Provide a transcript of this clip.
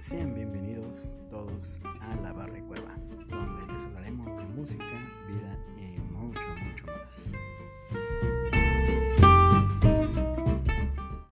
Sean bienvenidos todos a la Barre Cueva, donde les hablaremos de música,